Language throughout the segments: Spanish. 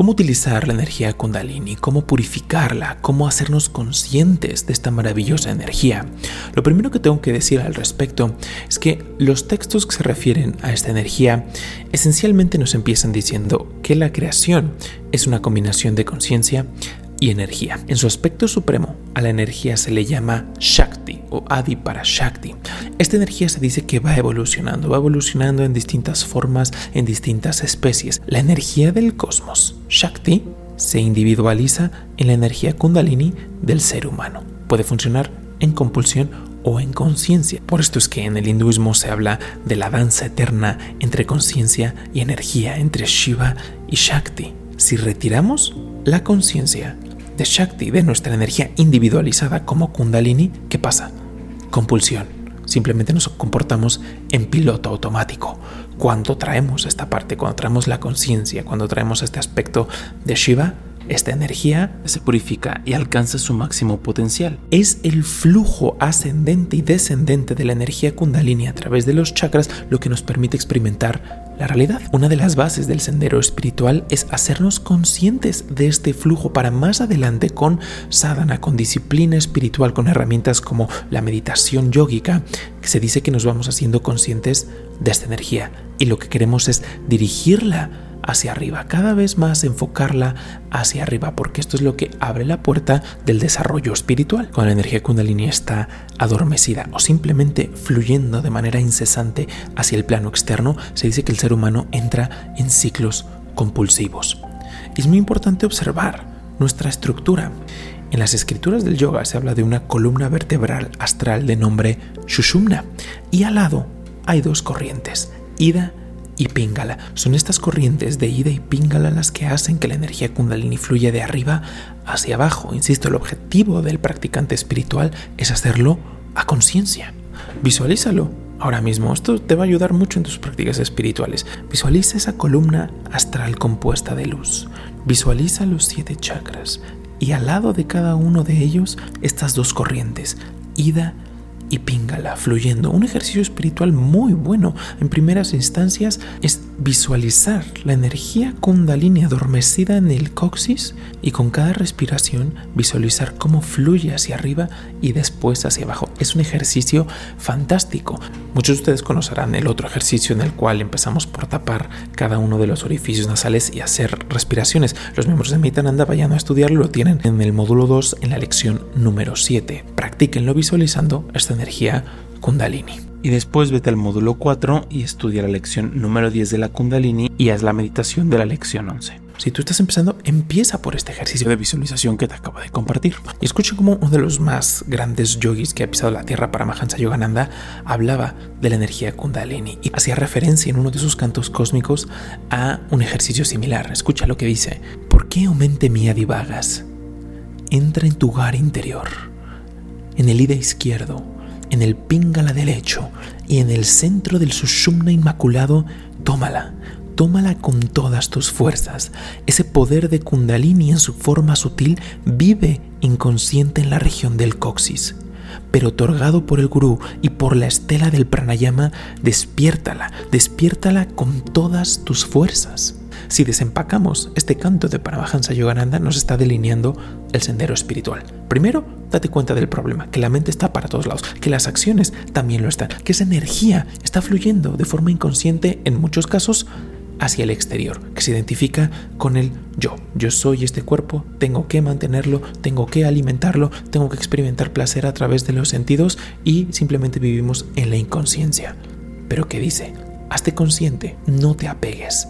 cómo utilizar la energía kundalini, cómo purificarla, cómo hacernos conscientes de esta maravillosa energía. Lo primero que tengo que decir al respecto es que los textos que se refieren a esta energía esencialmente nos empiezan diciendo que la creación es una combinación de conciencia y energía. En su aspecto supremo, a la energía se le llama Shakti o Adi para Shakti. Esta energía se dice que va evolucionando, va evolucionando en distintas formas, en distintas especies. La energía del cosmos, Shakti, se individualiza en la energía kundalini del ser humano. Puede funcionar en compulsión o en conciencia. Por esto es que en el hinduismo se habla de la danza eterna entre conciencia y energía, entre Shiva y Shakti. Si retiramos la conciencia de Shakti, de nuestra energía individualizada como Kundalini, ¿qué pasa? Compulsión. Simplemente nos comportamos en piloto automático. Cuando traemos esta parte, cuando traemos la conciencia, cuando traemos este aspecto de Shiva, esta energía se purifica y alcanza su máximo potencial. Es el flujo ascendente y descendente de la energía kundalini a través de los chakras lo que nos permite experimentar la realidad. Una de las bases del sendero espiritual es hacernos conscientes de este flujo para más adelante con sadhana, con disciplina espiritual, con herramientas como la meditación yógica, que se dice que nos vamos haciendo conscientes de esta energía y lo que queremos es dirigirla hacia arriba, cada vez más enfocarla hacia arriba, porque esto es lo que abre la puerta del desarrollo espiritual. Cuando la energía kundalini está adormecida o simplemente fluyendo de manera incesante hacia el plano externo, se dice que el ser humano entra en ciclos compulsivos. es muy importante observar nuestra estructura. En las escrituras del yoga se habla de una columna vertebral astral de nombre Shushumna y al lado hay dos corrientes, Ida y Pingala. Son estas corrientes de ida y Pingala las que hacen que la energía kundalini fluya de arriba hacia abajo. Insisto, el objetivo del practicante espiritual es hacerlo a conciencia. Visualízalo ahora mismo. Esto te va a ayudar mucho en tus prácticas espirituales. Visualiza esa columna astral compuesta de luz. Visualiza los siete chakras y al lado de cada uno de ellos estas dos corrientes, ida y píngala fluyendo. Un ejercicio espiritual muy bueno en primeras instancias es visualizar la energía kundalini adormecida en el coxis y con cada respiración visualizar cómo fluye hacia arriba y después hacia abajo. Es un ejercicio fantástico. Muchos de ustedes conocerán el otro ejercicio en el cual empezamos por tapar cada uno de los orificios nasales y hacer respiraciones. Los miembros de Mitananda vayan a estudiarlo, lo tienen en el módulo 2 en la lección número 7. Practíquenlo visualizando esta energía kundalini. Y después vete al módulo 4 y estudia la lección número 10 de la kundalini y haz la meditación de la lección 11. Si tú estás empezando, empieza por este ejercicio de visualización que te acabo de compartir. Y escucha cómo uno de los más grandes yogis que ha pisado la tierra, para Mahansa Yogananda, hablaba de la energía kundalini y hacía referencia en uno de sus cantos cósmicos a un ejercicio similar. Escucha lo que dice. ¿Por qué, o mente mía, divagas? Entra en tu hogar interior, en el ida izquierdo, en el pingala derecho y en el centro del sushumna inmaculado, tómala tómala con todas tus fuerzas. Ese poder de kundalini en su forma sutil vive inconsciente en la región del coxis. Pero otorgado por el gurú y por la estela del pranayama, despiértala, despiértala con todas tus fuerzas. Si desempacamos este canto de Paramahansa Yogananda, nos está delineando el sendero espiritual. Primero, date cuenta del problema, que la mente está para todos lados, que las acciones también lo están, que esa energía está fluyendo de forma inconsciente en muchos casos hacia el exterior, que se identifica con el yo. Yo soy este cuerpo, tengo que mantenerlo, tengo que alimentarlo, tengo que experimentar placer a través de los sentidos y simplemente vivimos en la inconsciencia. Pero ¿qué dice? Hazte consciente, no te apegues.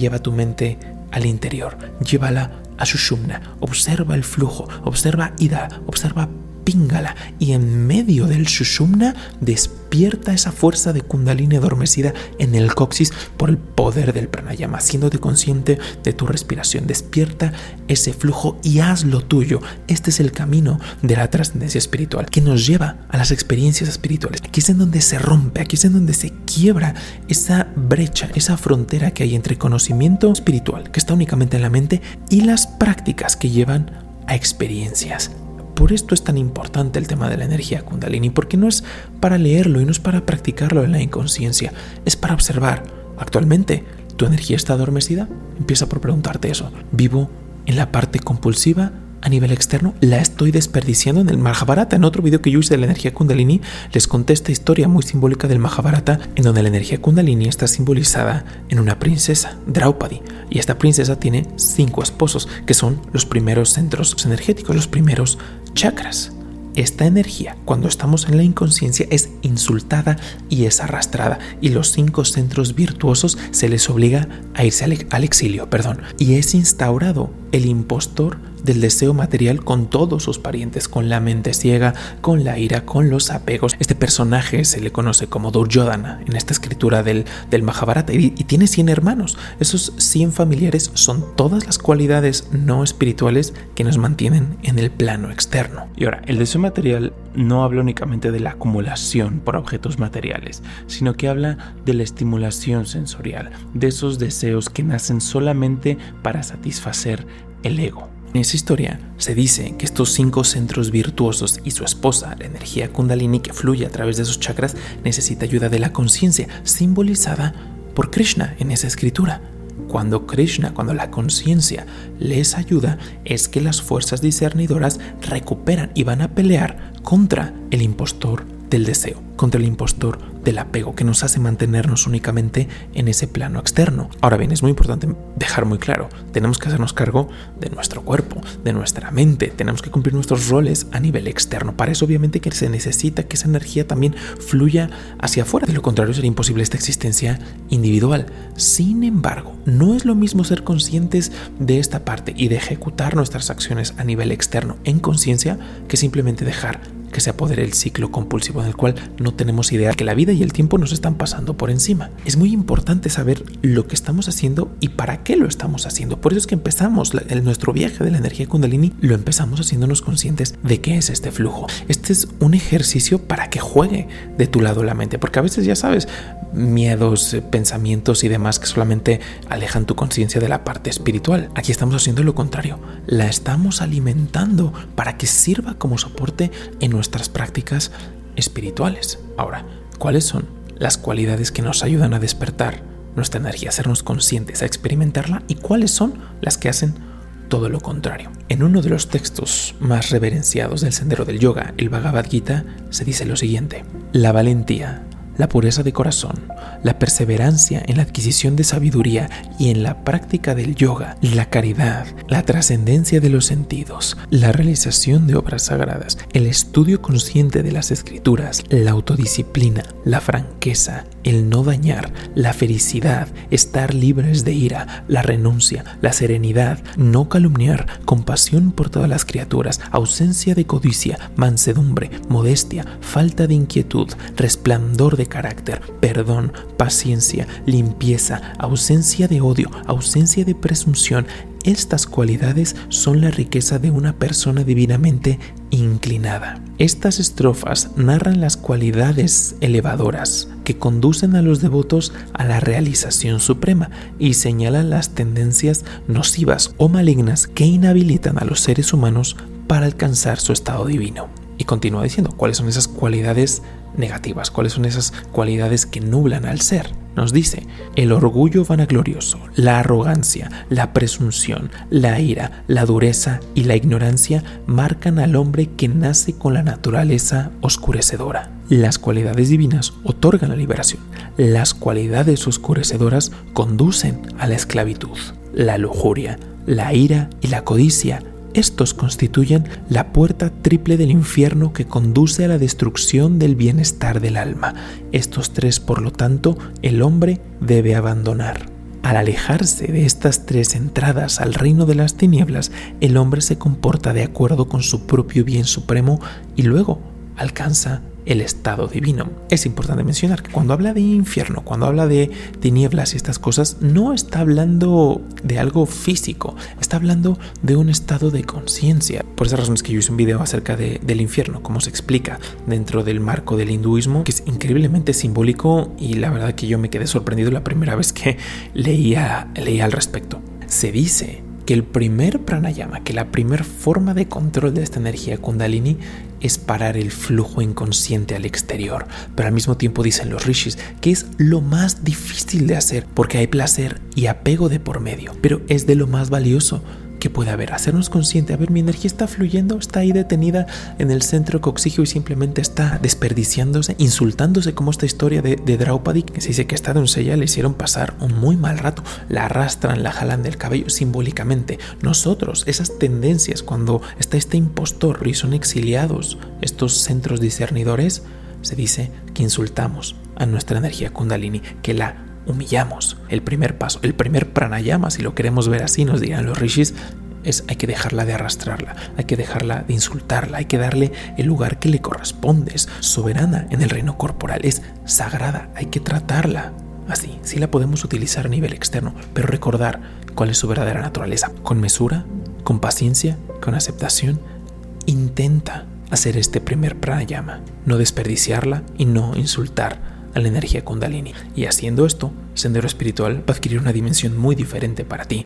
Lleva tu mente al interior, llévala a Shushumna, observa el flujo, observa Ida, observa Pingala y en medio del Shushumna despierta esa fuerza de Kundalini adormecida en el coxis por el poder del pranayama, haciéndote consciente de tu respiración. Despierta ese flujo y haz lo tuyo. Este es el camino de la trascendencia espiritual que nos lleva a las experiencias espirituales. Aquí es en donde se rompe, aquí es en donde se quiebra esa brecha, esa frontera que hay entre conocimiento espiritual, que está únicamente en la mente, y las prácticas que llevan a experiencias por esto es tan importante el tema de la energía kundalini, porque no es para leerlo y no es para practicarlo en la inconsciencia, es para observar. Actualmente, ¿Tu energía está adormecida? Empieza por preguntarte eso. ¿Vivo en la parte compulsiva? a nivel externo la estoy desperdiciando en el Mahabharata. En otro video que yo hice de la energía Kundalini, les conté esta historia muy simbólica del Mahabharata, en donde la energía Kundalini está simbolizada en una princesa, Draupadi. Y esta princesa tiene cinco esposos, que son los primeros centros energéticos, los primeros chakras. Esta energía, cuando estamos en la inconsciencia, es insultada y es arrastrada, y los cinco centros virtuosos se les obliga a irse al exilio, perdón, y es instaurado el impostor del deseo material con todos sus parientes, con la mente ciega, con la ira, con los apegos. Este personaje se le conoce como Duryodhana en esta escritura del, del Mahabharata y, y tiene 100 hermanos. Esos 100 familiares son todas las cualidades no espirituales que nos mantienen en el plano externo. Y ahora, el deseo material no habla únicamente de la acumulación por objetos materiales, sino que habla de la estimulación sensorial, de esos deseos que nacen solamente para satisfacer el ego. En esa historia se dice que estos cinco centros virtuosos y su esposa, la energía kundalini que fluye a través de sus chakras, necesita ayuda de la conciencia, simbolizada por Krishna en esa escritura. Cuando Krishna, cuando la conciencia les ayuda, es que las fuerzas discernidoras recuperan y van a pelear contra el impostor del deseo, contra el impostor del apego que nos hace mantenernos únicamente en ese plano externo. Ahora bien, es muy importante dejar muy claro, tenemos que hacernos cargo de nuestro cuerpo, de nuestra mente, tenemos que cumplir nuestros roles a nivel externo. Para eso obviamente que se necesita que esa energía también fluya hacia afuera, de lo contrario sería imposible esta existencia individual. Sin embargo, no es lo mismo ser conscientes de esta parte y de ejecutar nuestras acciones a nivel externo en conciencia que simplemente dejar que se apodere el ciclo compulsivo en el cual no tenemos idea que la vida y el tiempo nos están pasando por encima. Es muy importante saber lo que estamos haciendo y para qué lo estamos haciendo. Por eso es que empezamos nuestro viaje de la energía kundalini, lo empezamos haciéndonos conscientes de qué es este flujo. Este es un ejercicio para que juegue de tu lado la mente, porque a veces ya sabes, miedos, eh, pensamientos y demás que solamente alejan tu conciencia de la parte espiritual. Aquí estamos haciendo lo contrario, la estamos alimentando para que sirva como soporte en nuestras prácticas espirituales. Ahora, ¿cuáles son las cualidades que nos ayudan a despertar nuestra energía, a hacernos conscientes, a experimentarla y cuáles son las que hacen todo lo contrario. En uno de los textos más reverenciados del sendero del yoga, el Bhagavad Gita, se dice lo siguiente, la valentía la pureza de corazón, la perseverancia en la adquisición de sabiduría y en la práctica del yoga, la caridad, la trascendencia de los sentidos, la realización de obras sagradas, el estudio consciente de las escrituras, la autodisciplina, la franqueza, el no dañar, la felicidad, estar libres de ira, la renuncia, la serenidad, no calumniar, compasión por todas las criaturas, ausencia de codicia, mansedumbre, modestia, falta de inquietud, resplandor de carácter, perdón, paciencia, limpieza, ausencia de odio, ausencia de presunción. Estas cualidades son la riqueza de una persona divinamente inclinada. Estas estrofas narran las cualidades elevadoras que conducen a los devotos a la realización suprema y señalan las tendencias nocivas o malignas que inhabilitan a los seres humanos para alcanzar su estado divino. Y continúa diciendo cuáles son esas cualidades negativas, cuáles son esas cualidades que nublan al ser. Nos dice, el orgullo vanaglorioso, la arrogancia, la presunción, la ira, la dureza y la ignorancia marcan al hombre que nace con la naturaleza oscurecedora. Las cualidades divinas otorgan la liberación. Las cualidades oscurecedoras conducen a la esclavitud. La lujuria, la ira y la codicia estos constituyen la puerta triple del infierno que conduce a la destrucción del bienestar del alma. Estos tres, por lo tanto, el hombre debe abandonar. Al alejarse de estas tres entradas al reino de las tinieblas, el hombre se comporta de acuerdo con su propio bien supremo y luego alcanza el estado divino. Es importante mencionar que cuando habla de infierno, cuando habla de tinieblas y estas cosas, no está hablando de algo físico, está hablando de un estado de conciencia. Por esas razones que yo hice un video acerca del infierno, cómo se explica dentro del marco del hinduismo, que es increíblemente simbólico y la verdad que yo me quedé sorprendido la primera vez que leía al respecto. Se dice que el primer pranayama, que la primera forma de control de esta energía kundalini es parar el flujo inconsciente al exterior. Pero al mismo tiempo dicen los rishis que es lo más difícil de hacer porque hay placer y apego de por medio. Pero es de lo más valioso que puede haber, hacernos consciente, a ver, mi energía está fluyendo, está ahí detenida en el centro coxígeo y simplemente está desperdiciándose, insultándose como esta historia de, de Draupadi, que se dice que esta doncella le hicieron pasar un muy mal rato, la arrastran, la jalan del cabello simbólicamente. Nosotros, esas tendencias, cuando está este impostor y son exiliados estos centros discernidores, se dice que insultamos a nuestra energía kundalini, que la humillamos. El primer paso, el primer pranayama, si lo queremos ver así, nos dirán los rishis, es hay que dejarla de arrastrarla, hay que dejarla de insultarla, hay que darle el lugar que le corresponde, es soberana en el reino corporal, es sagrada, hay que tratarla. Así, sí la podemos utilizar a nivel externo, pero recordar cuál es su verdadera naturaleza. Con mesura, con paciencia, con aceptación, intenta hacer este primer pranayama, no desperdiciarla y no insultar a la energía kundalini. Y haciendo esto, Sendero Espiritual va a adquirir una dimensión muy diferente para ti.